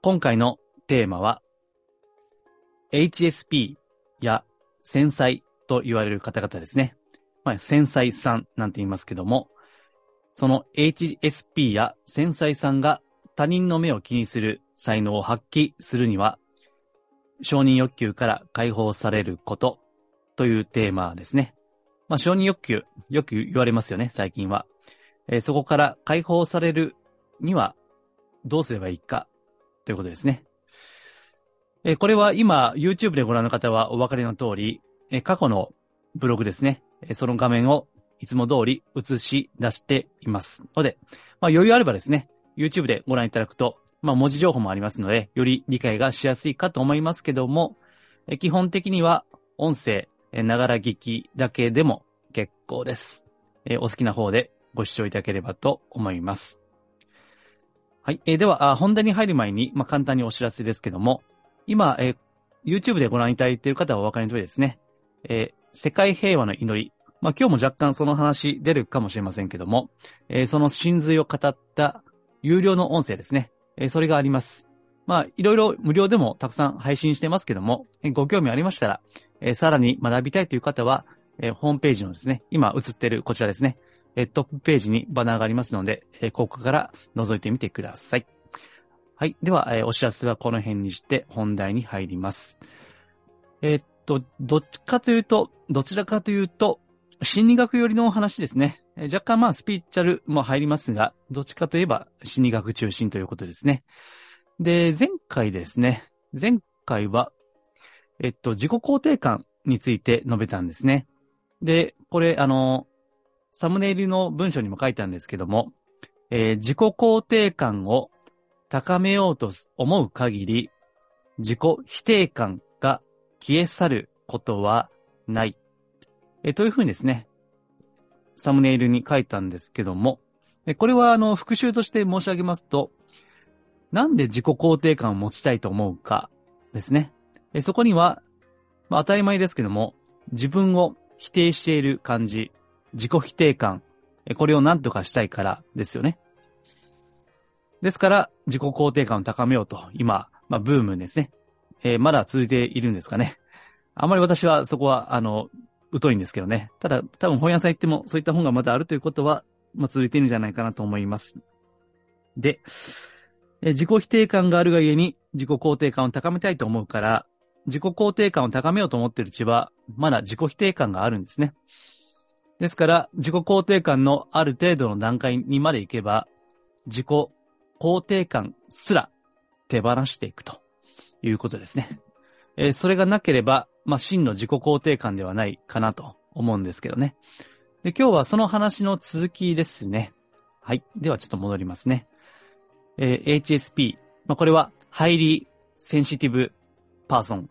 今回のテーマは HSP や繊細と言われる方々ですね。まあ、繊細さんなんて言いますけども、その HSP や繊細さんが他人の目を気にする才能を発揮するには、承認欲求から解放されることというテーマですね。まあ、承認欲求、よく言われますよね、最近は。えーそこから解放されるにはどうすればいいかということですね。えこれは今 YouTube でご覧の方はお分かりの通り、え過去のブログですね。えその画面をいつも通り映し出していますので、まあ、余裕あればですね、YouTube でご覧いただくと、まあ、文字情報もありますので、より理解がしやすいかと思いますけども、え基本的には音声、えながら聞きだけでも結構です。えお好きな方でご視聴いただければと思います。はい。えーでは、あ本題に入る前に、まあ、簡単にお知らせですけども、今、えー YouTube でご覧いただいている方はお分かりの通りですね。えー世界平和の祈り。まあ、今日も若干その話出るかもしれませんけども、えーその真髄を語った有料の音声ですね。えーそれがあります。まあ、いろいろ無料でもたくさん配信してますけども、えーご興味ありましたら、えーさらに学びたいという方は、えーホームページのですね、今映ってるこちらですね、えートップページにバナーがありますので、えここから覗いてみてください。はい。では、えお知らせはこの辺にして本題に入ります。えっと、どっちかというと、どちらかというと、心理学寄りのお話ですね。え若干まあスピーチャルも入りますが、どっちかといえば心理学中心ということですね。で、前回ですね。前回は、えっと、自己肯定感について述べたんですね。で、これ、あの、サムネイルの文章にも書いたんですけども、えー自己肯定感を高めようと思う限り、自己否定感が消え去ることはない。えーというふうにですね、サムネイルに書いたんですけども、えーこれはあの、復習として申し上げますと、なんで自己肯定感を持ちたいと思うかですね。えーそこには、まあ、当たり前ですけども、自分を否定している感じ、自己否定感、これを何とかしたいからですよね。ですから、自己肯定感を高めようと、今、まあ、ブームですね。えーまだ続いているんですかね。あまり私はそこは、あの、疎いんですけどね。ただ、多分本屋さん行ってもそういった本がまだあるということは、まあ、続いているんじゃないかなと思います。で、え自己否定感があるがゆえに自己肯定感を高めたいと思うから、自己肯定感を高めようと思っているうちは、まだ自己否定感があるんですね。ですから、自己肯定感のある程度の段階にまで行けば、自己肯定感すら手放していくということですね。えーそれがなければ、まあ、真の自己肯定感ではないかなと思うんですけどね。で、今日はその話の続きですね。はい。ではちょっと戻りますね。えー HSP。まあ、これは、 Highly Sensitive Person。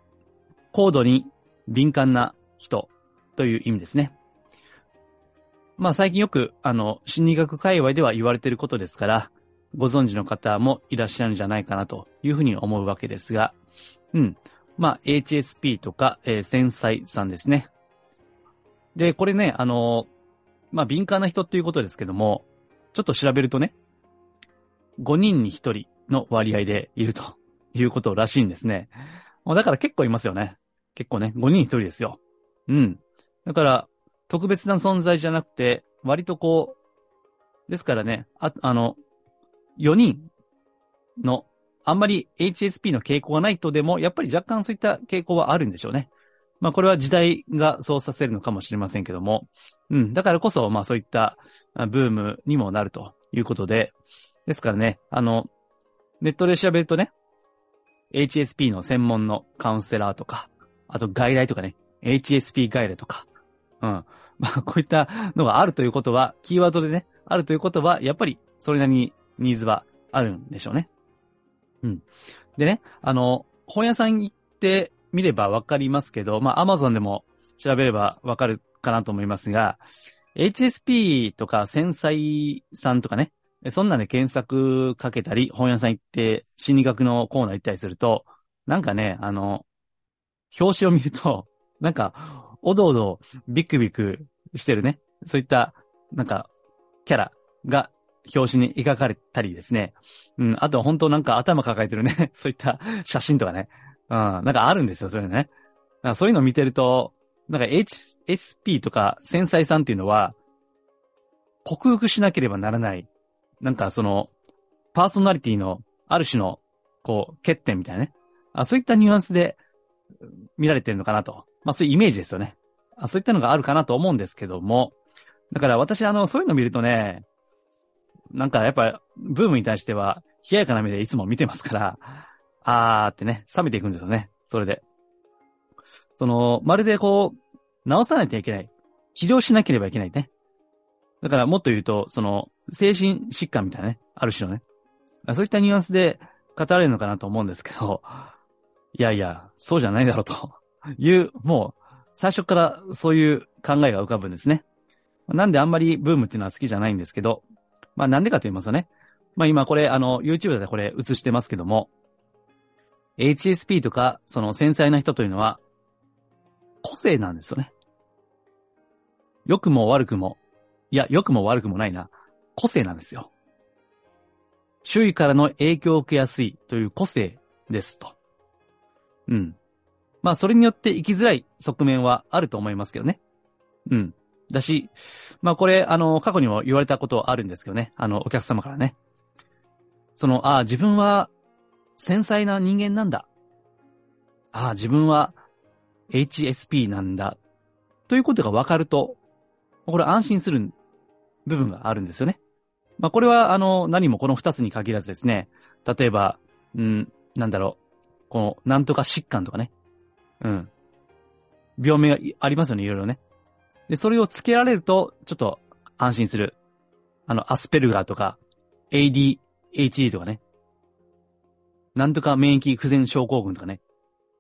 高度に敏感な人という意味ですね。まあ最近よく、あの、心理学界隈では言われていることですから、ご存知の方もいらっしゃるんじゃないかなというふうに思うわけですが、うん。まあ HSP とか、えー繊細さんですね。で、これね、あの、まあ敏感な人っていうことですけども、ちょっと調べるとね、5人に1人の割合でいるということらしいんですね。だから結構いますよね。結構ね、5人に1人ですよ。うん。だから、特別な存在じゃなくて、割とこう、ですからね、あ、あの、4人の、あんまり HSP の傾向がないとでも、やっぱり若干そういった傾向はあるんでしょうね。まあこれは時代がそうさせるのかもしれませんけども、うん、だからこそ、まあそういったブームにもなるということで、ですからね、あの、ネットで調べるとね、HSP の専門のカウンセラーとか、あと外来とかね、HSP 外来とか、うん。まあ、こういったのがあるということは、キーワードでね、あるということは、やっぱりそれなりにニーズはあるんでしょうね。うん。でね、あの、本屋さん行ってみればわかりますけど、まあ、アマゾンでも調べればわかるかなと思いますが、HSP とか繊細さんとかね、そんなんで検索かけたり、本屋さん行って心理学のコーナー行ったりすると、なんかね、あの、表紙を見ると、なんか、おどおど、ビクビクしてるね。そういった、なんか、キャラが表紙に描かれたりですね。うん、あと本当なんか頭抱えてるね、そういった写真とかね。うん、なんかあるんですよ、それね。そういうのを見てると、なんか HSP とか繊細さんっていうのは、克服しなければならない。なんかその、パーソナリティのある種の、こう、欠点みたいなね。あそういったニュアンスで見られてるのかなと。まあそういうイメージですよね。あそういったのがあるかなと思うんですけども。だから私あの、そういうの見るとね、なんかやっぱ、ブームに対しては、冷ややかな目でいつも見てますから、あーってね、冷めていくんですよね。それで。その、まるでこう、治さないといけない。治療しなければいけないね。だからもっと言うと、その、精神疾患みたいなね、ある種のね。そういったニュアンスで語られるのかなと思うんですけど、いやいや、そうじゃないだろうという、もう、最初からそういう考えが浮かぶんですね。なんであんまりブームっていうのは好きじゃないんですけど、まあなんでかと言いますとね、まあ今これあの YouTube でこれ映してますけども、HSP とかその繊細な人というのは個性なんですよね。良くも悪くも、いや、良くも悪くもないな、個性なんですよ。周囲からの影響を受けやすいという個性ですと。うん。まあそれによって生きづらい側面はあると思いますけどね。うん。だし、まあこれ、あの、過去にも言われたことあるんですけどね。あの、お客様からね。その、ああ、自分は繊細な人間なんだ。ああ、自分は HSP なんだ。ということが分かると、これ安心する部分があるんですよね。まあこれは、あの、何もこの二つに限らずですね。例えば、うん、なんだろう。この、なんとか疾患とかね。うん。病名がありますよね、いろいろね。で、それを付けられると、ちょっと安心する。あの、アスペルガーとか、ADHD とかね。なんとか免疫不全症候群とかね。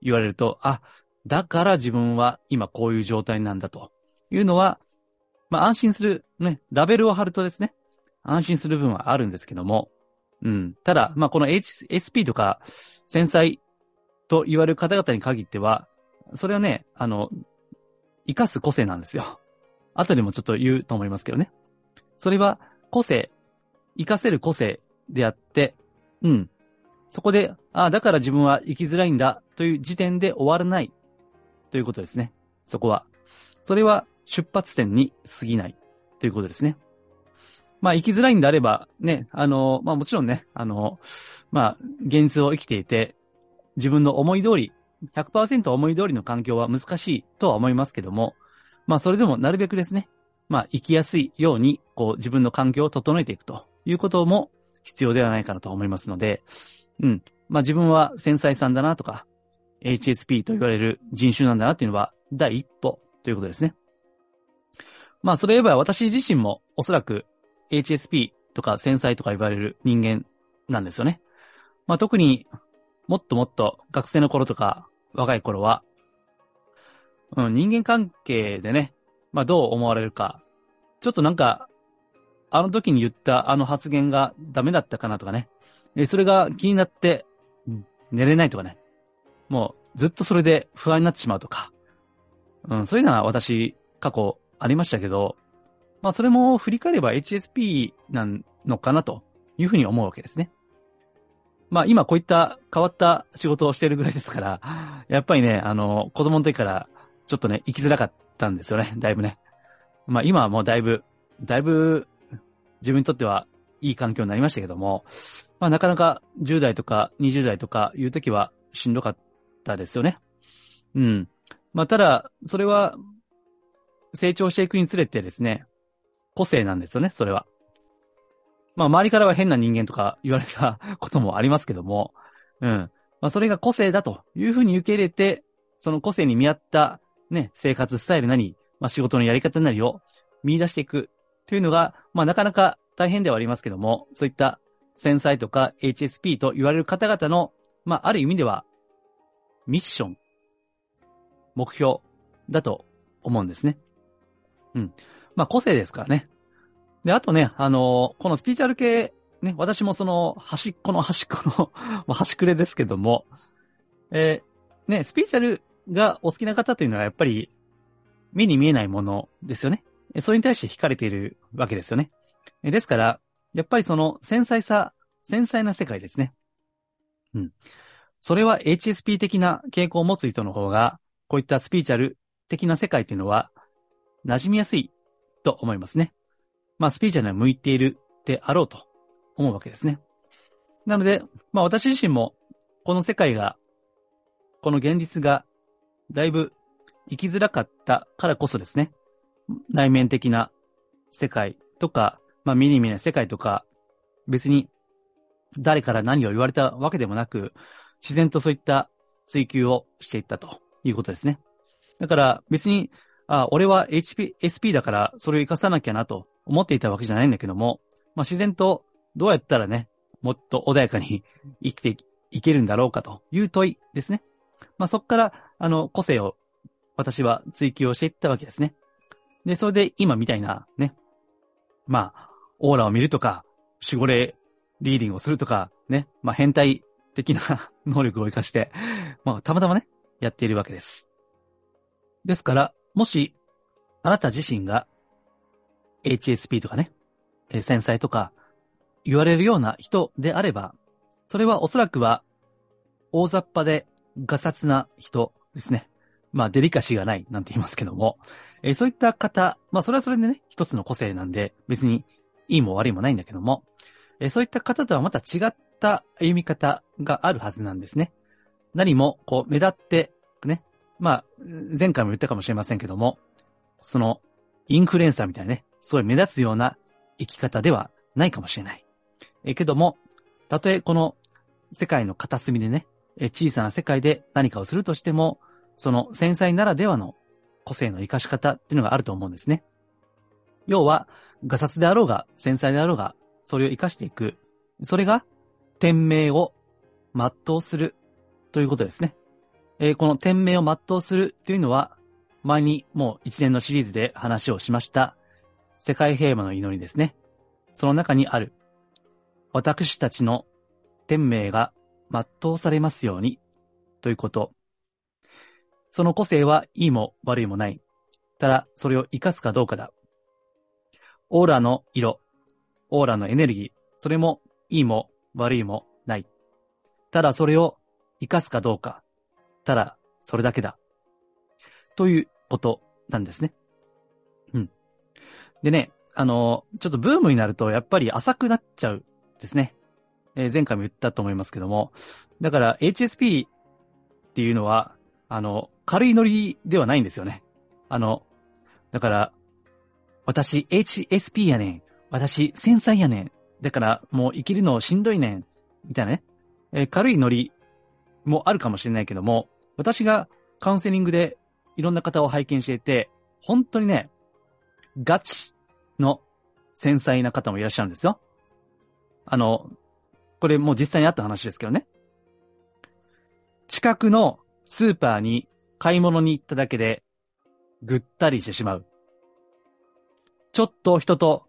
言われると、あ、だから自分は今こういう状態なんだというのは、まあ安心する、ね、ラベルを貼るとですね、安心する部分はあるんですけども、うん。ただ、まあこの HSP とか、繊細と言われる方々に限っては、それはね、あの、生かす個性なんですよ。後でもちょっと言うと思いますけどね。それは個性、生かせる個性であって、うん。そこで、ああ、だから自分は生きづらいんだという時点で終わらないということですね。そこは。それは出発点に過ぎないということですね。まあ、生きづらいんであれば、ね、あの、まあもちろんね、あの、まあ、現実を生きていて、自分の思い通り100%思い通りの環境は難しいとは思いますけども、まあそれでもなるべくですね、まあ生きやすいように、こう自分の環境を整えていくということも必要ではないかなと思いますので、うん。まあ自分は繊細さんだなとか、HSP と言われる人種なんだなっていうのは第一歩ということですね。まあそれ言えば私自身もおそらく HSP とか繊細とか言われる人間なんですよね。まあ特にもっともっと学生の頃とか若い頃は、うん、人間関係でね、まあどう思われるか、ちょっとなんか、あの時に言ったあの発言がダメだったかなとかね、えそれが気になって、寝れないとかね、もうずっとそれで不安になってしまうとか、うん、そういうのは私過去ありましたけど、まあそれも振り返れば HSP なのかなというふうに思うわけですね。まあ今こういった変わった仕事をしているぐらいですから、やっぱりね、あの、子供の時からちょっとね、生きづらかったんですよね、だいぶね。まあ今はもうだいぶ、だいぶ自分にとってはいい環境になりましたけども、まあなかなか10代とか20代とかいう時はしんどかったですよね。うん。まあただ、それは成長していくにつれてですね、個性なんですよね、それは。まあ、周りからは変な人間とか言われた こともありますけども、うん。まあ、それが個性だというふうに受け入れて、その個性に見合ったね、生活スタイルなり、まあ、仕事のやり方なりを見出していくというのが、まあ、なかなか大変ではありますけども、そういった繊細とか HSP と言われる方々の、まあ、ある意味では、ミッション、目標だと思うんですね。うん。まあ、個性ですからね。で、あとね、あのー、このスピーチャル系、ね、私もその、端っこの端っこの、端くれですけども、えー、ね、スピーチャルがお好きな方というのはやっぱり、目に見えないものですよね。それに対して惹かれているわけですよね。ですから、やっぱりその繊細さ、繊細な世界ですね。うん。それは HSP 的な傾向を持つ人の方が、こういったスピーチャル的な世界というのは、馴染みやすいと思いますね。まあ、スピーチャルには向いているであろうと思うわけですね。なので、まあ私自身も、この世界が、この現実が、だいぶ生きづらかったからこそですね、内面的な世界とか、まあ見に見な世界とか、別に誰から何を言われたわけでもなく、自然とそういった追求をしていったということですね。だから別に、あ、俺は HP、SP だからそれを活かさなきゃなと思っていたわけじゃないんだけども、まあ自然とどうやったらね、もっと穏やかに生きていけるんだろうかという問いですね。まあそこから、あの、個性を私は追求をしていったわけですね。で、それで今みたいなね、まあ、オーラを見るとか、守護霊リーディングをするとか、ね、まあ変態的な 能力を活かして、まあたまたまね、やっているわけです。ですから、もし、あなた自身が HSP とかね、繊細とか言われるような人であれば、それはおそらくは大雑把でガサツな人ですね。まあデリカシーがないなんて言いますけども、えー、そういった方、まあそれはそれでね、一つの個性なんで別にいいも悪いもないんだけども、えー、そういった方とはまた違った歩み方があるはずなんですね。何もこう目立って、ね、まあ前回も言ったかもしれませんけども、そのインフルエンサーみたいなね、すごい目立つような生き方ではないかもしれない。えけども、たとえこの世界の片隅でね、え小さな世界で何かをするとしても、その繊細ならではの個性の活かし方っていうのがあると思うんですね。要は、ガサツであろうが、繊細であろうが、それを活かしていく。それが、天命を全うするということですね。えー、この天命を全うするというのは、前にもう一年のシリーズで話をしました、世界平和の祈りですね。その中にある、私たちの天命が全うされますように、ということ。その個性はいいも悪いもない。ただ、それを活かすかどうかだ。オーラの色、オーラのエネルギー、それもいいも悪いもない。ただ、それを活かすかどうか。ただ、それだけだ。ということなんですね。でね、あの、ちょっとブームになると、やっぱり浅くなっちゃうですね。えー、前回も言ったと思いますけども。だから HSP っていうのは、あの、軽いノリではないんですよね。あの、だから、私 HSP やねん。私繊細やねん。だからもう生きるのしんどいねん。みたいなね。えー、軽いノリもあるかもしれないけども、私がカウンセリングでいろんな方を拝見していて、本当にね、ガチの繊細な方もいらっしゃるんですよ。あの、これもう実際にあった話ですけどね。近くのスーパーに買い物に行っただけで、ぐったりしてしまう。ちょっと人と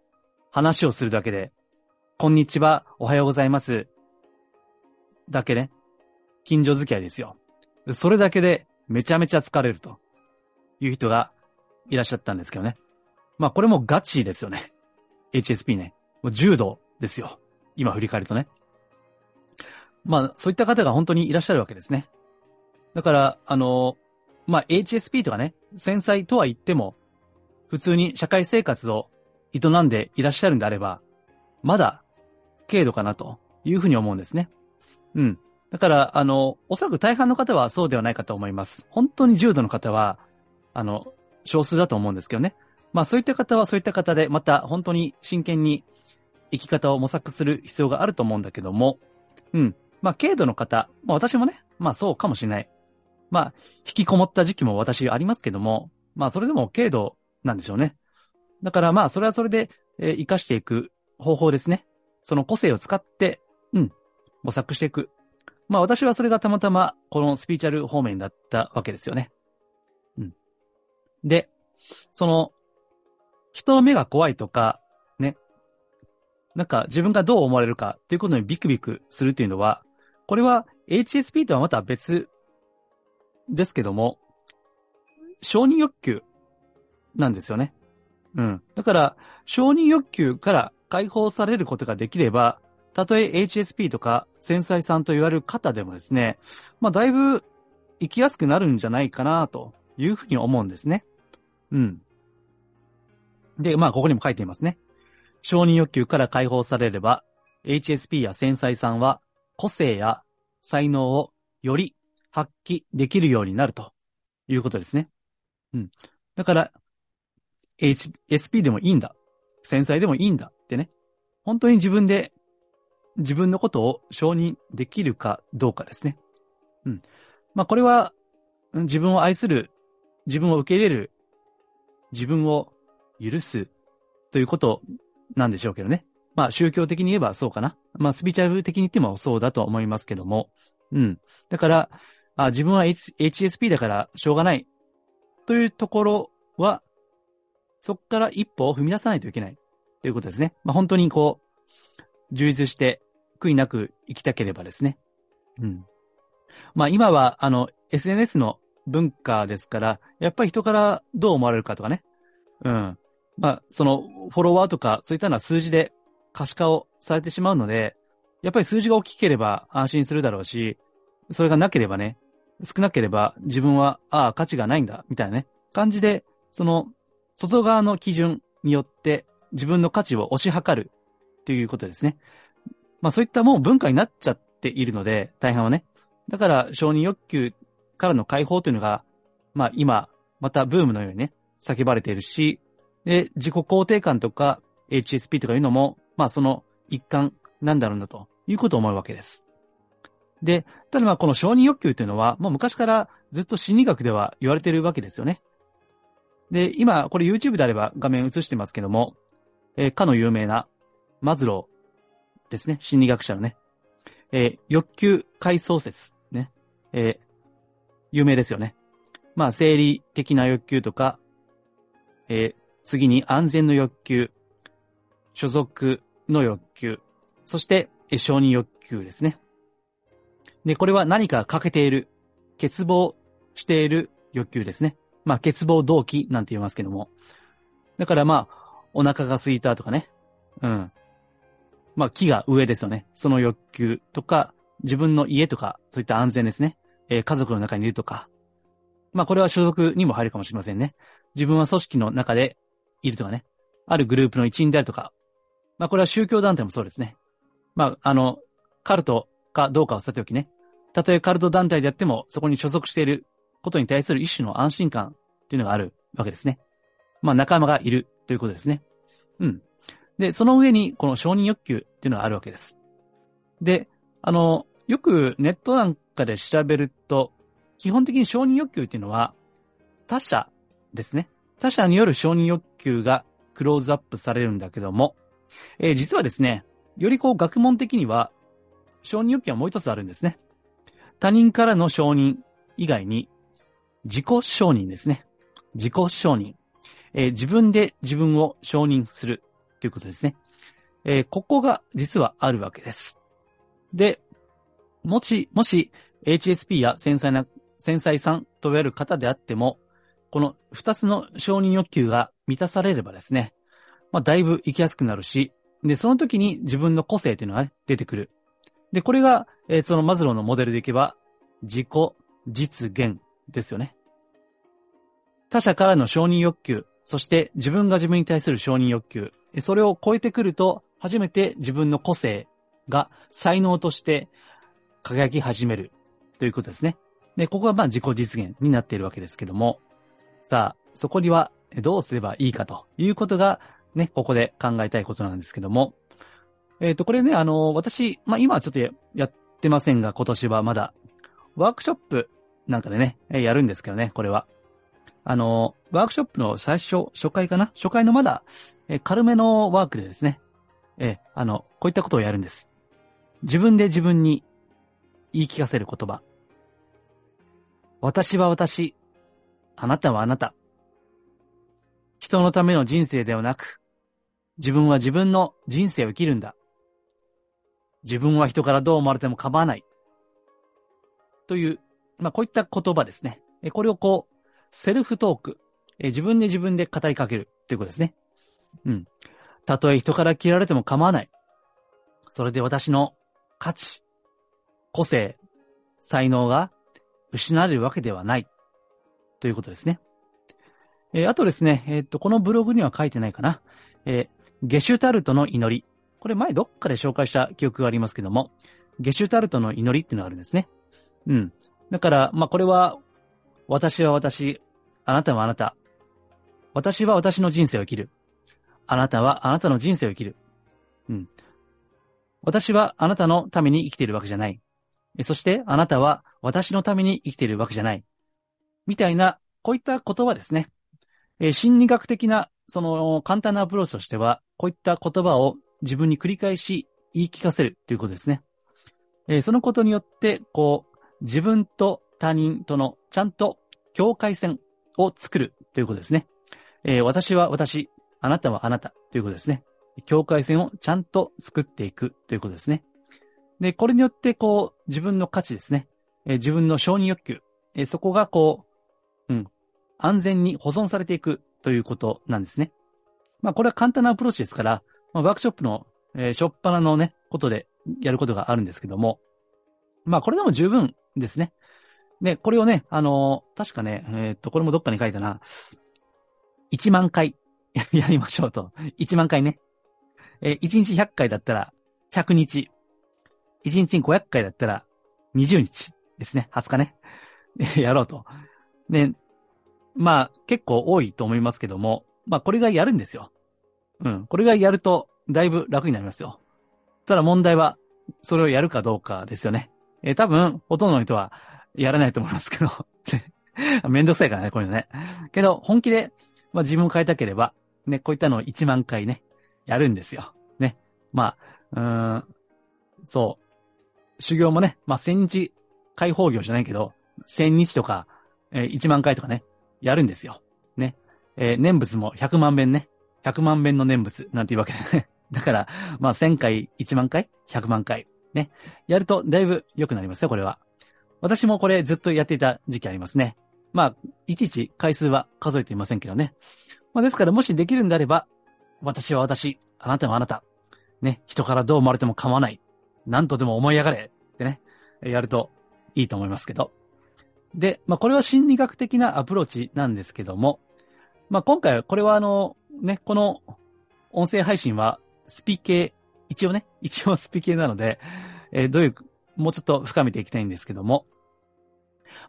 話をするだけで、こんにちは、おはようございます。だけね。近所付き合いですよ。それだけでめちゃめちゃ疲れるという人がいらっしゃったんですけどね。まあこれもガチですよね。HSP ね。もう重度ですよ。今振り返るとね。まあ、そういった方が本当にいらっしゃるわけですね。だから、あの、まあ、HSP とかね、繊細とは言っても、普通に社会生活を営んでいらっしゃるんであれば、まだ、軽度かなというふうに思うんですね。うん。だから、あの、おそらく大半の方はそうではないかと思います。本当に重度の方は、あの、少数だと思うんですけどね。まあそういった方はそういった方で、また本当に真剣に生き方を模索する必要があると思うんだけども、うん。まあ、軽度の方、まあ私もね、まあそうかもしれない。まあ、引きこもった時期も私ありますけども、まあそれでも軽度なんでしょうね。だからまあそれはそれで、えー、活かしていく方法ですね。その個性を使って、うん、模索していく。まあ私はそれがたまたまこのスピーチャル方面だったわけですよね。うん。で、その、人の目が怖いとか、ね。なんか自分がどう思われるかっていうことにビクビクするっていうのは、これは HSP とはまた別ですけども、承認欲求なんですよね。うん。だから、承認欲求から解放されることができれば、たとえ HSP とか繊細さんと言われる方でもですね、まあだいぶ生きやすくなるんじゃないかなというふうに思うんですね。うん。で、まあここにも書いていますね。承認欲求から解放されれば、HSP や繊細さんは個性や才能をより発揮できるようになるということですね。うん。だから、HSP でもいいんだ。繊細でもいいんだってね。本当に自分で自分のことを承認できるかどうかですね。うん。まあこれは自分を愛する、自分を受け入れる、自分を許すということなんでしょうけどね。まあ宗教的に言えばそうかな。まあスピーチャル的に言ってもそうだと思いますけども。うん。だから、あ自分は、H、HSP だからしょうがないというところはそこから一歩を踏み出さないといけないということですね。まあ、本当にこう、充実して悔いなく生きたければですね。うん。まあ今は、あの、SNS の文化ですから、やっぱり人からどう思われるかとかね。うん。まあ、その、フォロワーとか、そういったのは数字で可視化をされてしまうので、やっぱり数字が大きければ安心するだろうし、それがなければね、少なければ自分は、ああ、価値がないんだ、みたいなね、感じで、その、外側の基準によって自分の価値を推し量るということですね。まあそういったもう文化になっちゃっているので、大半はね。だから承認欲求からの解放というのが、まあ今、またブームのようにね、叫ばれているし、で、自己肯定感とか HSP とかいうのも、まあその一環なんだろうなということを思うわけです。で、ただまあこの承認欲求というのは、もう昔からずっと心理学では言われているわけですよね。で、今、これ YouTube であれば画面映してますけども、えー、かの有名なマズローですね。心理学者のね。えー、欲求階層説。ね。えー、有名ですよね。まあ、生理的な欲求とか、えー、次に安全の欲求、所属の欲求、そして、え、承認欲求ですね。で、これは何か欠けている、欠乏している欲求ですね。まあ、欠乏動機なんて言いますけども。だからまあ、お腹が空いたとかね。うん。まあ、木が上ですよね。その欲求とか、自分の家とか、そういった安全ですね。えー、家族の中にいるとか。まあ、これは所属にも入るかもしれませんね。自分は組織の中でいるとかね。あるグループの一員であるとか。まあ、これは宗教団体もそうですね。まあ、あの、カルトかどうかはさておきね。たとえカルト団体であっても、そこに所属していることに対する一種の安心感っていうのがあるわけですね。まあ仲間がいるということですね。うん。で、その上にこの承認欲求っていうのがあるわけです。で、あの、よくネットなんかで調べると、基本的に承認欲求っていうのは他者ですね。他者による承認欲求がクローズアップされるんだけども、えー、実はですね、よりこう学問的には承認欲求はもう一つあるんですね。他人からの承認以外に自己承認ですね。自己承認。えー、自分で自分を承認するということですね。えー、ここが実はあるわけです。で、もし、もし、HSP や繊細な、繊細さんと言われる方であっても、この二つの承認欲求が満たされればですね、まあ、だいぶ生きやすくなるし、で、その時に自分の個性というのが、ね、出てくる。で、これが、えー、そのマズローのモデルでいけば、自己実現ですよね。他者からの承認欲求、そして自分が自分に対する承認欲求、それを超えてくると、初めて自分の個性が才能として輝き始めるということですね。で、ここはまあ自己実現になっているわけですけども、さあ、そこにはどうすればいいかということがね、ここで考えたいことなんですけども、えっ、ー、と、これね、あの、私、まあ今はちょっとやってませんが、今年はまだ、ワークショップなんかでね、やるんですけどね、これは。あの、ワークショップの最初、初回かな？初回のまだ、え軽めのワークでですね、えあの、こういったことをやるんです。自分で自分に言い聞かせる言葉。私は私。あなたはあなた。人のための人生ではなく、自分は自分の人生を生きるんだ。自分は人からどう思われても構わない。という、まあ、こういった言葉ですね。これをこう、セルフトーク。自分で自分で語りかけるということですね。うん。たとえ人から嫌われても構わない。それで私の価値、個性、才能が失われるわけではない。ということですね。えー、あとですね、えー、っと、このブログには書いてないかな。えー、ゲシュタルトの祈り。これ前どっかで紹介した記憶がありますけども、ゲシュタルトの祈りっていうのがあるんですね。うん。だから、まあ、これは、私は私、あなたはあなた。私は私の人生を生きる。あなたはあなたの人生を生きる。うん。私はあなたのために生きているわけじゃない。そしてあなたは私のために生きているわけじゃない。みたいな、こういった言葉ですね。え心理学的な、その簡単なアプローチとしては、こういった言葉を自分に繰り返し言い聞かせるということですね。えそのことによって、こう、自分と他人とのちゃんと境界線を作るということですね。えー、私は私、あなたはあなたということですね。境界線をちゃんと作っていくということですね。で、これによって、こう、自分の価値ですね。えー、自分の承認欲求、えー、そこがこう、安全に保存されていくということなんですね。まあ、これは簡単なアプローチですから、まあ、ワークショップの、えー、しょっぱなのね、ことでやることがあるんですけども、まあ、これでも十分ですね。で、これをね、あのー、確かね、えー、っと、これもどっかに書いたな。1万回 やりましょうと。1万回ね。えー、1日100回だったら100日。1日に500回だったら20日ですね。20日ね。やろうと。で、まあ、結構多いと思いますけども、まあ、これがやるんですよ。うん。これがやると、だいぶ楽になりますよ。ただ問題は、それをやるかどうかですよね。えー、多分、ほとんどの人はやらないと思いますけど。めんどくさいからね、こういうのね。けど、本気で、まあ自分を変えたければ、ね、こういったのを1万回ね、やるんですよ。ね。まあ、うん、そう。修行もね、まあ千日解放業じゃないけど、1000日とか、えー、1万回とかね、やるんですよ。ね。えー、念仏も100万遍ね。100万遍の念仏なんていうわけ。だから、まあ1000回、1万回、100万回。ね。やるとだいぶ良くなりますよ、これは。私もこれずっとやっていた時期ありますね。まあ、いちいち回数は数えていませんけどね。まあ、ですからもしできるんであれば、私は私、あなたはあなた。ね、人からどう思われても構わない。何とでも思い上がれ。ってね、やるといいと思いますけど。で、まあ、これは心理学的なアプローチなんですけども、まあ、今回は、これはあの、ね、この音声配信はスピ系、一応ね、一応スピ系なので、えー、どういうもうちょっと深めていきたいんですけども、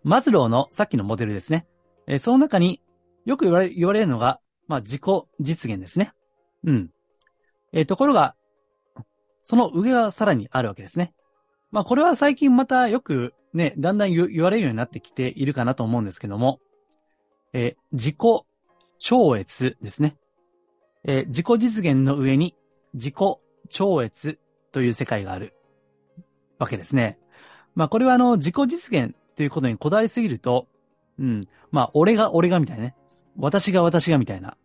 マズローのさっきのモデルですね。えー、その中によく言われ言われるのが、まあ、自己実現ですね。うん。えー、ところが、その上はさらにあるわけですね。まあ、これは最近またよくね、だんだん言われるようになってきているかなと思うんですけども、えー、自己超越ですね。えー、自己実現の上に自己超越という世界がある。わけですね。まあこれはあの自己実現ということにこだわりすぎると、うん。まあ俺が俺がみたいなね。私が私がみたいな。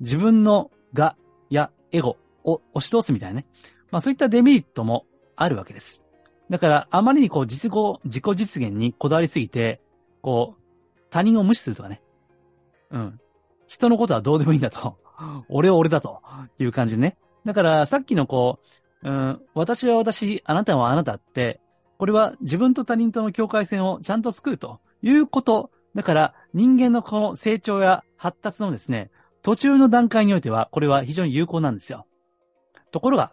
自分のがやエゴを押し通すみたいなね。まあそういったデメリットもあるわけです。だからあまりにこう実語、自己実現にこだわりすぎて、こう、他人を無視するとかね。うん。人のことはどうでもいいんだと。俺は俺だという感じでね。だからさっきのこう、うん、私は私、あなたはあなたって、これは自分と他人との境界線をちゃんと作るということ。だから人間のこの成長や発達のですね、途中の段階においては、これは非常に有効なんですよ。ところが、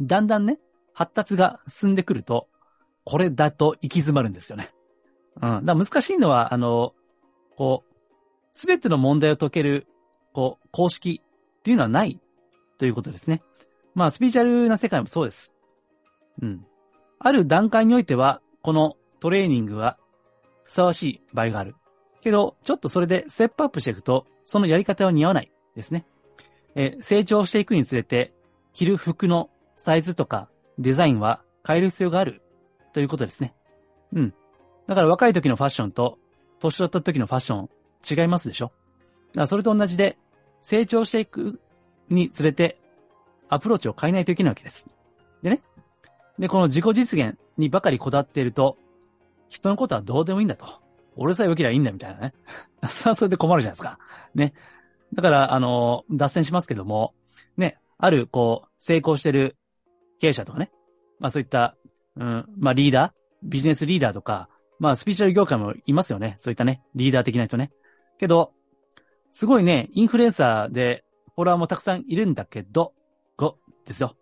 だんだんね、発達が進んでくると、これだと行き詰まるんですよね。うん。だから難しいのは、あの、こう、すべての問題を解ける、こう、公式っていうのはないということですね。まあ、スピーチャルな世界もそうです。うん。ある段階においては、このトレーニングはふさわしい場合がある。けど、ちょっとそれでステップアップしていくと、そのやり方は似合わないですね。え成長していくにつれて、着る服のサイズとかデザインは変える必要があるということですね。うん。だから若い時のファッションと年取った時のファッション違いますでしょ？だからそれと同じで成長していくにつれてアプローチを変えないといけないわけです。でね。で、この自己実現にばかりこだわっていると、人のことはどうでもいいんだと。俺さえ良ければいいんだみたいなね。それはそれで困るじゃないですか。ね。だから、あの、脱線しますけども、ね、ある、こう、成功してる経営者とかね。まあそういった、うん、まあリーダービジネスリーダーとか、まあスピーチャル業界もいますよね。そういったね、リーダー的な人ね。けど、すごいね、インフルエンサーでフォロワーもたくさんいるんだけど、5ですよ。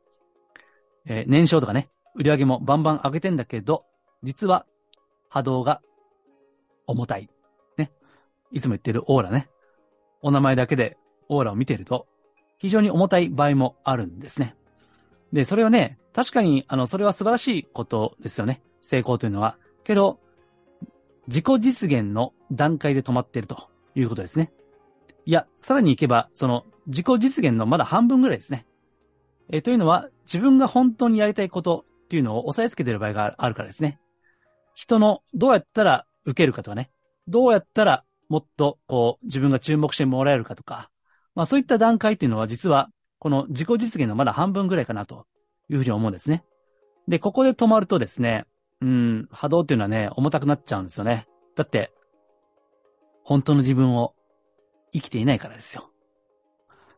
えー、年商とかね、売り上げもバンバン上げてんだけど、実は波動が重たい。ね。いつも言ってるオーラね。お名前だけでオーラを見てると、非常に重たい場合もあるんですね。で、それはね、確かに、あの、それは素晴らしいことですよね。成功というのは。けど、自己実現の段階で止まっているということですね。いや、さらに行けば、その、自己実現のまだ半分ぐらいですね。えというのは、自分が本当にやりたいことっていうのを押さえつけている場合があるからですね。人のどうやったら受けるかとかね。どうやったらもっとこう自分が注目してもらえるかとか。まあそういった段階っていうのは実はこの自己実現のまだ半分ぐらいかなというふうに思うんですね。で、ここで止まるとですね、うん、波動っていうのはね、重たくなっちゃうんですよね。だって、本当の自分を生きていないからですよ。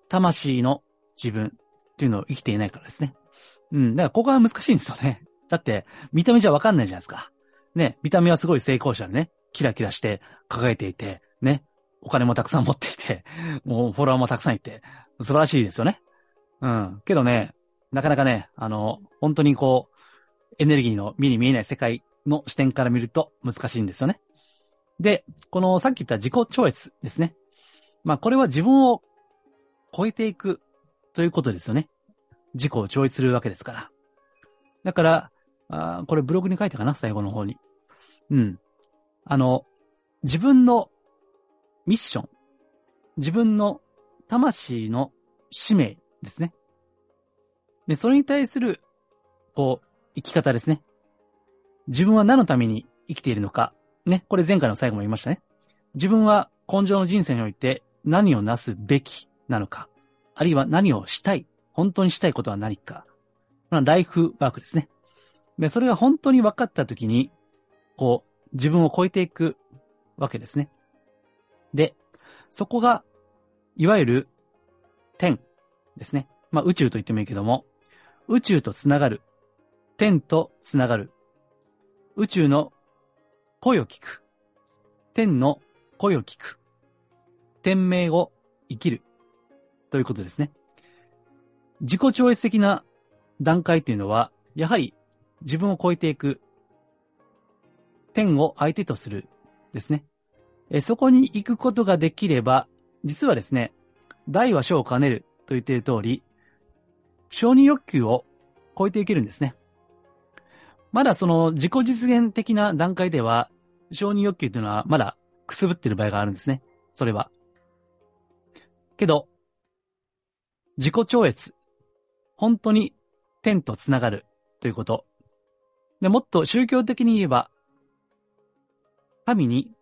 魂の自分っていうのを生きていないからですね。うん。だからここが難しいんですよね。だって、見た目じゃわかんないじゃないですか。ね、見た目はすごい成功者でね、キラキラして輝いていて、ね、お金もたくさん持っていて、もうフォロワーもたくさんいて、素晴らしいですよね。うん。けどね、なかなかね、あの、本当にこう、エネルギーの目に見えない世界の視点から見ると難しいんですよね。で、このさっき言った自己超越ですね。まあこれは自分を超えていくということですよね。自己を超越するわけですから。だから、あこれブログに書いたかな？最後の方に。うん。あの、自分のミッション、自分の魂の使命ですね。で、それに対する、こう、生き方ですね。自分は何のために生きているのか。ね。これ前回の最後も言いましたね。自分は根性の人生において何をなすべきなのか。あるいは何をしたい。本当にしたいことは何か。ライフワークですね。で、それが本当に分かったときに、こう、自分を超えていくわけですね。で、そこが、いわゆる、天ですね。まあ、宇宙と言ってもいいけども、宇宙とつながる。天とつながる。宇宙の声を聞く。天の声を聞く。天命を生きる。ということですね。自己超越的な段階っていうのは、やはり自分を超えていく、天を相手とするですね。えそこに行くことができれば、実はですね、大は小を兼ねると言っている通り、承認欲求を超えていけるんですね。まだその自己実現的な段階では、承認欲求というのはまだくすぶっている場合があるんですね。それは。けど、自己超越。本当に天とつながるということ。で、もっと宗教的に言えば、神に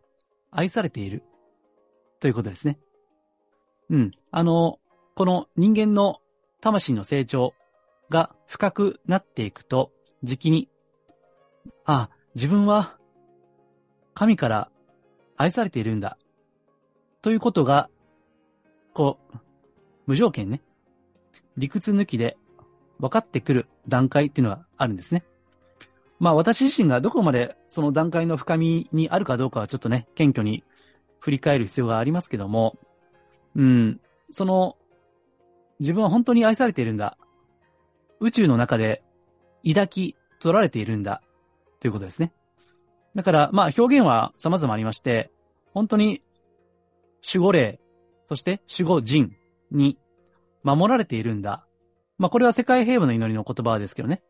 愛されているということですね。うん。あの、この人間の魂の成長が深くなっていくと、時期に、あ、自分は神から愛されているんだ。ということが、こう、無条件ね、理屈抜きで分かってくる段階っていうのがあるんですね。まあ私自身がどこまでその段階の深みにあるかどうかはちょっとね、謙虚に振り返る必要がありますけども、うん、その、自分は本当に愛されているんだ。宇宙の中で抱き取られているんだ。ということですね。だから、まあ表現は様々ありまして、本当に守護霊、そして守護人に守られているんだ。まあこれは世界平和の祈りの言葉ですけどね。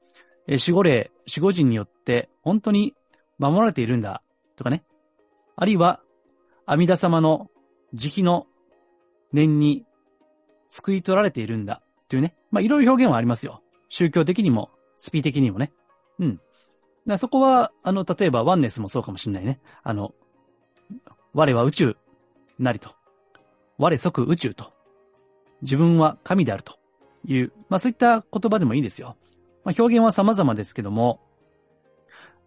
え守護霊、守護人によって本当に守られているんだ、とかね。あるいは、阿弥陀様の慈悲の念に救い取られているんだ、っていうね。まあ、いろいろ表現はありますよ。宗教的にも、スピー的にもね。うん。だそこは、あの、例えばワンネスもそうかもしれないね。あの、我は宇宙なりと。我即宇宙と。自分は神であるという、まあそういった言葉でもいいですよ。まあ表現は様々ですけども、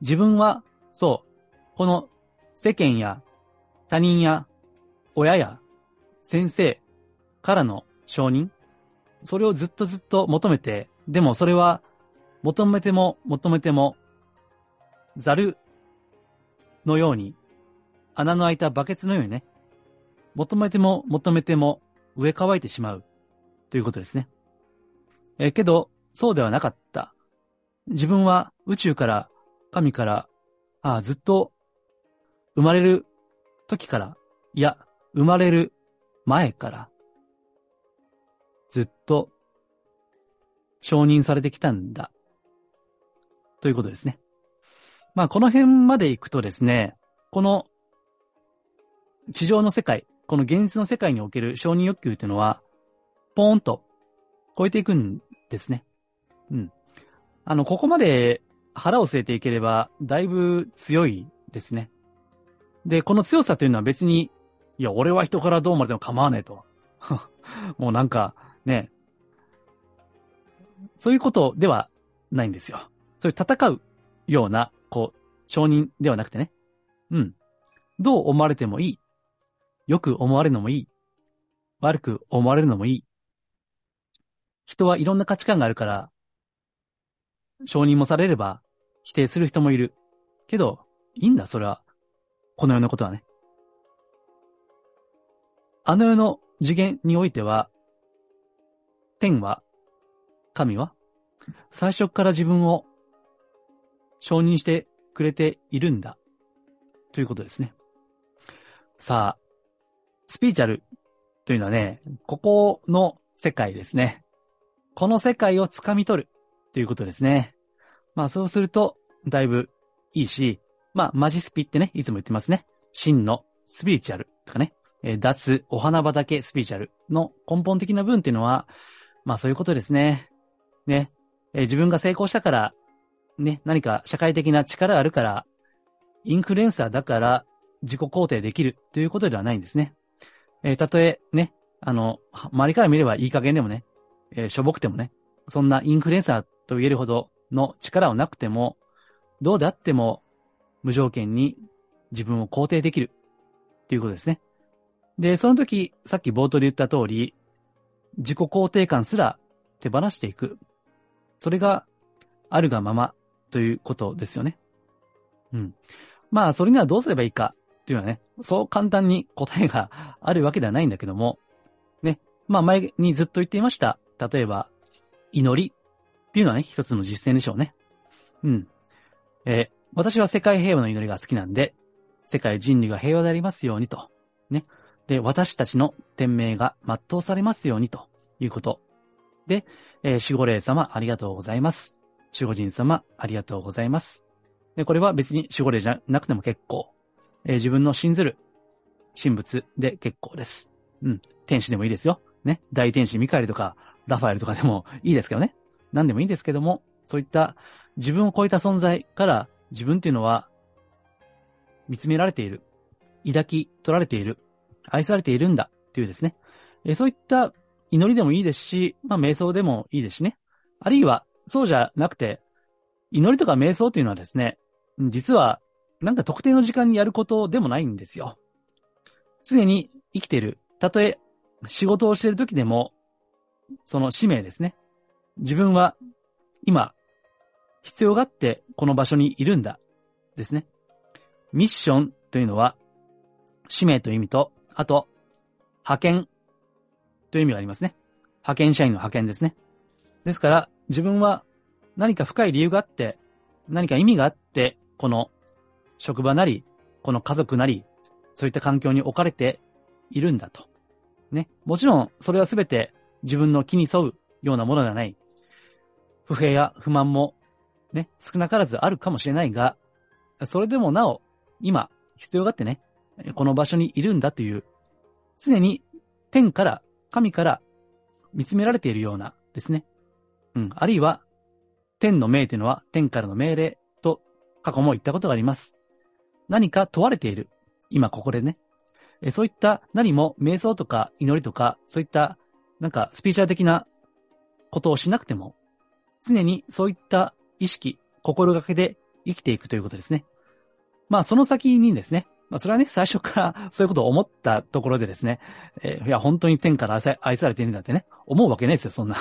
自分は、そう、この世間や他人や親や先生からの承認、それをずっとずっと求めて、でもそれは求めても求めても、ザルのように、穴の開いたバケツのようにね、求めても求めても植え乾いてしまうということですね。えけど、そうではなかった。自分は宇宙から、神から、ああ、ずっと生まれる時から、いや、生まれる前から、ずっと承認されてきたんだ。ということですね。まあ、この辺まで行くとですね、この地上の世界、この現実の世界における承認欲求っていうのは、ポーンと超えていくんですね。うん。あの、ここまで腹を据えていければ、だいぶ強いですね。で、この強さというのは別に、いや、俺は人からどう思われても構わねえと。もうなんか、ね、そういうことではないんですよ。そういう戦うような、こう、承認ではなくてね。うん。どう思われてもいい。よく思われるのもいい。悪く思われるのもいい。人はいろんな価値観があるから、承認もされれば否定する人もいる。けど、いいんだ、それは。この世のことはね。あの世の次元においては、天は、神は、最初から自分を承認してくれているんだ。ということですね。さあ、スピーチャルというのはね、ここの世界ですね。この世界を掴み取るということですね。まあそうすると、だいぶいいし、まあマジスピってね、いつも言ってますね。真のスピリチュアルとかね、え、脱お花畑スピリチュアルの根本的な部分っていうのは、まあそういうことですね。ね、えー、自分が成功したから、ね、何か社会的な力あるから、インフルエンサーだから自己肯定できるということではないんですね。えー、たとえね、あの、周りから見ればいい加減でもね、えー、しょぼくてもね、そんなインフルエンサーと言えるほどの力はなくても、どうであっても無条件に自分を肯定できるっていうことですね。で、その時、さっき冒頭で言った通り、自己肯定感すら手放していく。それがあるがままということですよね。うん。まあ、それにはどうすればいいかっていうのはね、そう簡単に答えがあるわけではないんだけども、ね、まあ前にずっと言っていました。例えば、祈りっていうのはね、一つの実践でしょうね。うん。えー、私は世界平和の祈りが好きなんで、世界人類が平和でありますようにと。ね。で、私たちの天命が全うされますようにということ。で、えー、守護霊様ありがとうございます。守護神様ありがとうございます。で、これは別に守護霊じゃなくても結構。えー、自分の信ずる神仏で結構です。うん。天使でもいいですよ。ね。大天使ミカエルとか、ラファエルとかでもいいですけどね。何でもいいんですけども、そういった自分を超えた存在から自分っていうのは見つめられている。抱き取られている。愛されているんだっていうですね。えそういった祈りでもいいですし、まあ瞑想でもいいですしね。あるいはそうじゃなくて、祈りとか瞑想っていうのはですね、実はなんか特定の時間にやることでもないんですよ。常に生きている。たとえ仕事をしている時でも、その使命ですね。自分は今、必要があってこの場所にいるんだ。ですね。ミッションというのは、使命という意味と、あと、派遣という意味がありますね。派遣社員の派遣ですね。ですから、自分は何か深い理由があって、何か意味があって、この職場なり、この家族なり、そういった環境に置かれているんだと。ね。もちろん、それはすべて自分の気に沿うようなものではない。不平や不満も、ね、少なからずあるかもしれないが、それでもなお、今、必要があってね、この場所にいるんだという、常に天から、神から見つめられているようなですね。うん。あるいは、天の命というのは天からの命令と過去も言ったことがあります。何か問われている。今ここでね。えそういった何も瞑想とか祈りとか、そういったなんかスピーチャー的なことをしなくても、常にそういった意識、心がけで生きていくということですね。まあその先にですね、まあそれはね、最初から そういうことを思ったところでですね、えー、いや本当に天から愛されているんだってね、思うわけないですよ、そんな。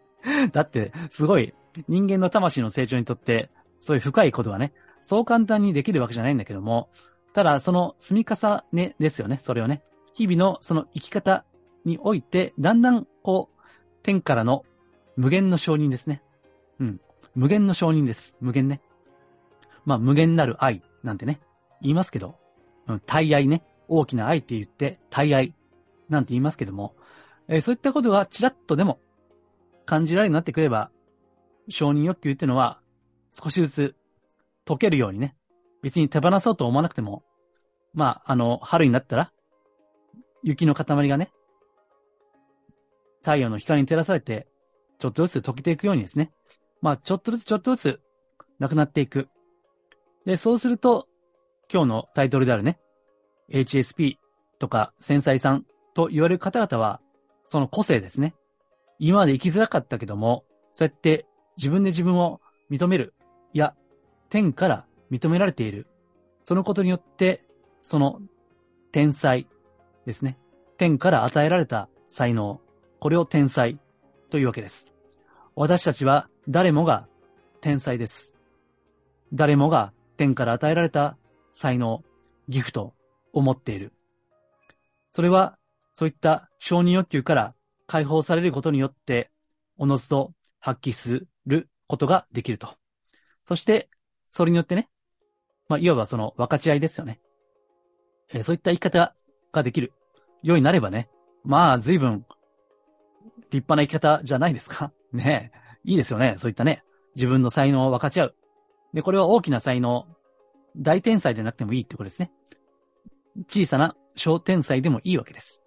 だって、すごい人間の魂の成長にとって、そういう深いことはね、そう簡単にできるわけじゃないんだけども、ただ、その積み重ねですよね、それをね。日々のその生き方において、だんだん、こう、天からの無限の承認ですね。うん。無限の承認です。無限ね。まあ、無限なる愛なんてね、言いますけど、うん、大愛ね。大きな愛って言って、大愛なんて言いますけども、えー、そういったことがちらっとでも感じられるようになってくれば、承認欲求っていうのは少しずつ解けるようにね、別に手放そうと思わなくても、まあ、あの、春になったら、雪の塊がね、太陽の光に照らされて、ちょっとずつ溶けていくようにですね。まあ、ちょっとずつちょっとずつ、なくなっていく。で、そうすると、今日のタイトルであるね、HSP とか繊細さんと言われる方々は、その個性ですね。今まで生きづらかったけども、そうやって自分で自分を認める。いや、天から認められている。そのことによって、その天才ですね。天から与えられた才能。これを天才というわけです。私たちは誰もが天才です。誰もが天から与えられた才能、ギフトを持っている。それは、そういった承認欲求から解放されることによって、おのずと発揮することができると。そして、それによってね、まあ、いわばその分かち合いですよね。えー、そういった言い方ができるようになればね、まあ、随分、立派な生き方じゃないですか ねいいですよね。そういったね、自分の才能を分かち合う。で、これは大きな才能、大天才でなくてもいいってことですね。小さな小天才でもいいわけです。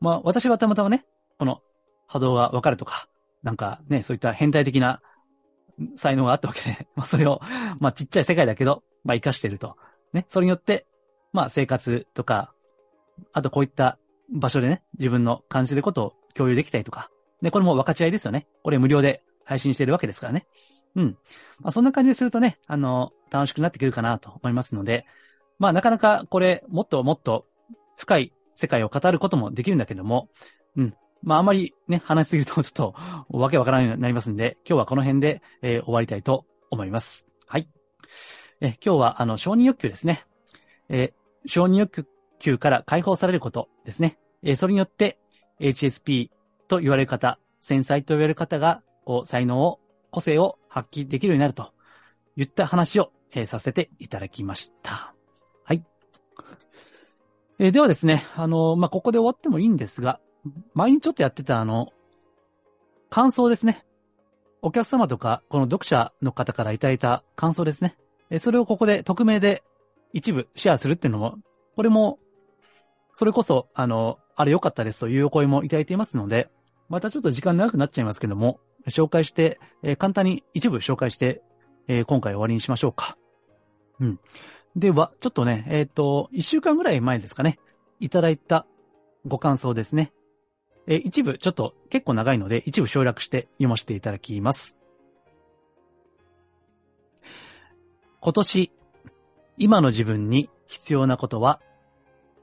まあ、私はたまたまね、この波動が分かるとか、なんかね、そういった変態的な才能があったわけで、まあそれを、まあちっちゃい世界だけど、まあ活かしてると。ね、それによって、まあ生活とか、あとこういった場所でね、自分の感じることを共有できたりとか。で、これも分かち合いですよね。これ無料で配信してるわけですからね。うん。まあそんな感じでするとね、あの、楽しくなってくるかなと思いますので、まあなかなかこれ、もっともっと深い世界を語ることもできるんだけども、うん。まああまりね、話しすぎるとちょっとわけわからないようになりますんで、今日はこの辺で、えー、終わりたいと思います。はい。え今日はあの承認欲求ですね。えー、承認欲求から解放されることですね。えー、それによって HSP と言われる方、繊細と言われる方が、こう、才能を、個性を発揮できるようになると言った話を、えー、させていただきました。はい。えー、ではですね、あのまあ、ここで終わってもいいんですが、前にちょっとやってたあの、感想ですね。お客様とか、この読者の方からいただいた感想ですね。えそれをここで匿名で一部シェアするっていうのも、これも、それこそ、あの、あれ良かったですというお声もいただいていますので、またちょっと時間長くなっちゃいますけども、紹介して、えー、簡単に一部紹介して、えー、今回終わりにしましょうか。うん。では、ちょっとね、えっ、ー、と、一週間ぐらい前ですかね、いただいたご感想ですね。えー、一部、ちょっと結構長いので、一部省略して読ませていただきます。今年、今の自分に必要なことは、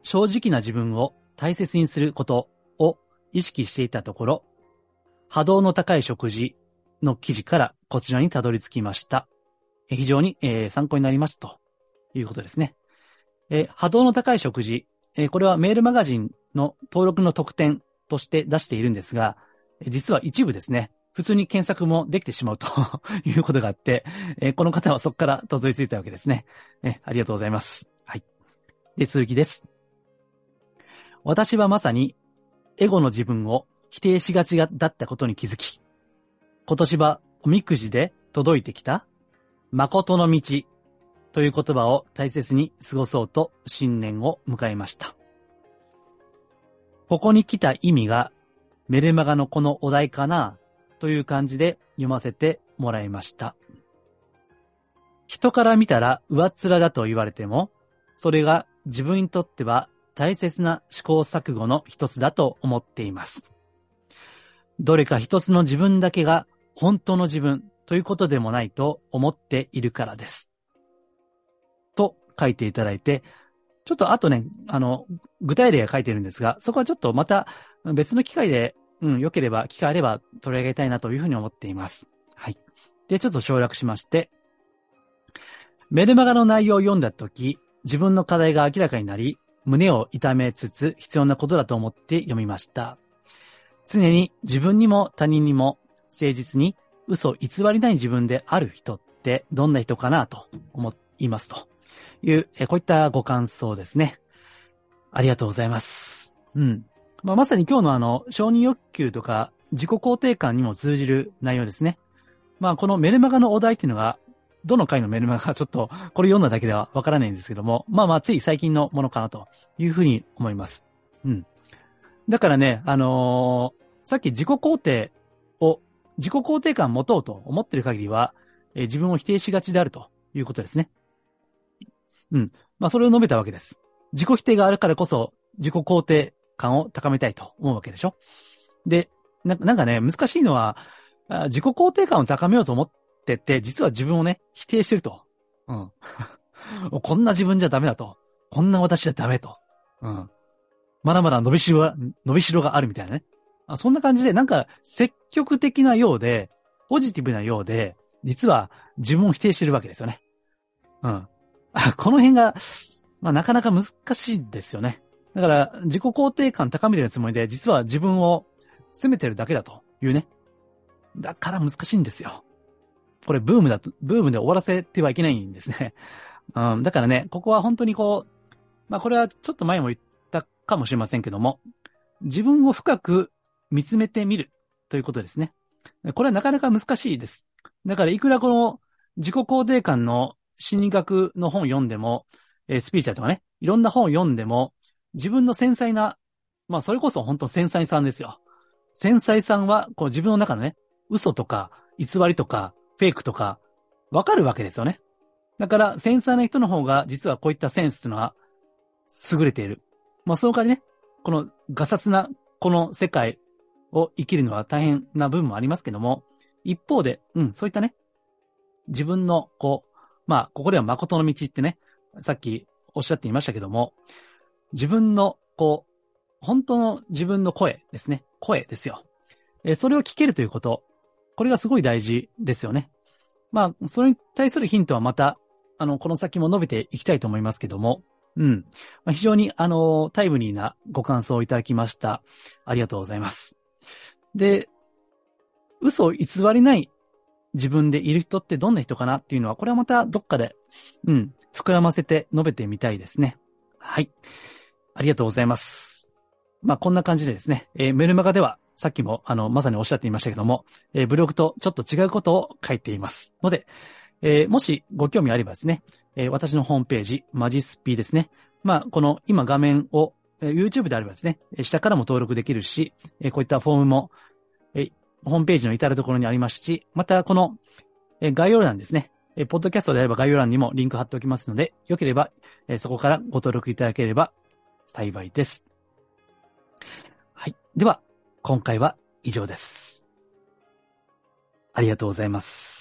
正直な自分を大切にすることを意識していたところ、波動の高い食事の記事からこちらにたどり着きました。非常に、えー、参考になりますということですね。えー、波動の高い食事、えー、これはメールマガジンの登録の特典として出しているんですが、実は一部ですね、普通に検索もできてしまうと いうことがあって、えー、この方はそこからたどり着いたわけですね。えありがとうございます。はい。で、続きです。私はまさに、エゴの自分を否定しがちがだったことに気づき、今年はおみくじで届いてきた、誠の道という言葉を大切に過ごそうと新年を迎えました。ここに来た意味がメルマガのこのお題かなという感じで読ませてもらいました。人から見たら上っ面だと言われても、それが自分にとっては大切な試行錯誤の一つだと思っています。どれか一つの自分だけが本当の自分ということでもないと思っているからです。と書いていただいて、ちょっとあとね、あの、具体例が書いてるんですが、そこはちょっとまた別の機会で、うん、良ければ、機会あれば取り上げたいなというふうに思っています。はい。で、ちょっと省略しまして、メルマガの内容を読んだとき、自分の課題が明らかになり、胸を痛めつつ必要なことだと思って読みました。常に自分にも他人にも誠実に嘘偽りない自分である人ってどんな人かなと思いますという、えこういったご感想ですね。ありがとうございます。うん。まあ、まさに今日のあの、承認欲求とか自己肯定感にも通じる内容ですね。まあ、このメルマガのお題っていうのが、どの回のメルマガかちょっと、これ読んだだけではわからないんですけども、まあまあ、つい最近のものかなというふうに思います。うん。だからね、あのー、さっき自己肯定を、自己肯定感持とうと思ってる限りは、えー、自分を否定しがちであるということですね。うん。まあ、それを述べたわけです。自己否定があるからこそ、自己肯定感を高めたいと思うわけでしょで、ななんかね、難しいのは、自己肯定感を高めようと思ってて、実は自分をね、否定してると。うん。こんな自分じゃダメだと。こんな私じゃダメと。うん。まだまだ伸びしろが、伸びしろがあるみたいなね。あそんな感じで、なんか積極的なようで、ポジティブなようで、実は自分を否定してるわけですよね。うん。この辺が、まあなかなか難しいですよね。だから、自己肯定感高めてるつもりで、実は自分を責めてるだけだというね。だから難しいんですよ。これブームだと、ブームで終わらせてはいけないんですね。うん、だからね、ここは本当にこう、まあこれはちょっと前も言ったかもしれませんけども、自分を深く見つめてみるということですね。これはなかなか難しいです。だからいくらこの自己肯定感の心理学の本を読んでも、えー、スピーチャーとかね、いろんな本を読んでも、自分の繊細な、まあそれこそ本当繊細さんですよ。繊細さんは、こう自分の中のね、嘘とか、偽りとか、フェイクとか、わかるわけですよね。だから、繊細な人の方が、実はこういったセンスっていうのは、優れている。まあ、その代わりね、このガサツな、この世界を生きるのは大変な部分もありますけども、一方で、うん、そういったね、自分の、こう、まあ、ここでは誠の道ってね、さっきおっしゃっていましたけども、自分の、こう、本当の自分の声ですね。声ですよ。えそれを聞けるということ。これがすごい大事ですよね。まあ、それに対するヒントはまた、あの、この先も述べていきたいと思いますけども、うん。まあ、非常に、あの、タイムリーなご感想をいただきました。ありがとうございます。で、嘘を偽りない自分でいる人ってどんな人かなっていうのは、これはまたどっかで、うん、膨らませて述べてみたいですね。はい。ありがとうございます。まあ、こんな感じでですね、えー、メルマガでは、さっきも、あの、まさにおっしゃっていましたけども、えー、ブログとちょっと違うことを書いていますので、えー、もしご興味あればですね、え私のホームページ、マジスピですね。まあ、この今画面を、え YouTube であればですね、下からも登録できるし、えこういったフォームも、えホームページの至るところにありますし、またこの、え概要欄ですね、えポッドキャストであれば概要欄にもリンク貼っておきますので、よければ、えそこからご登録いただければ幸いです。はい。では、今回は以上です。ありがとうございます。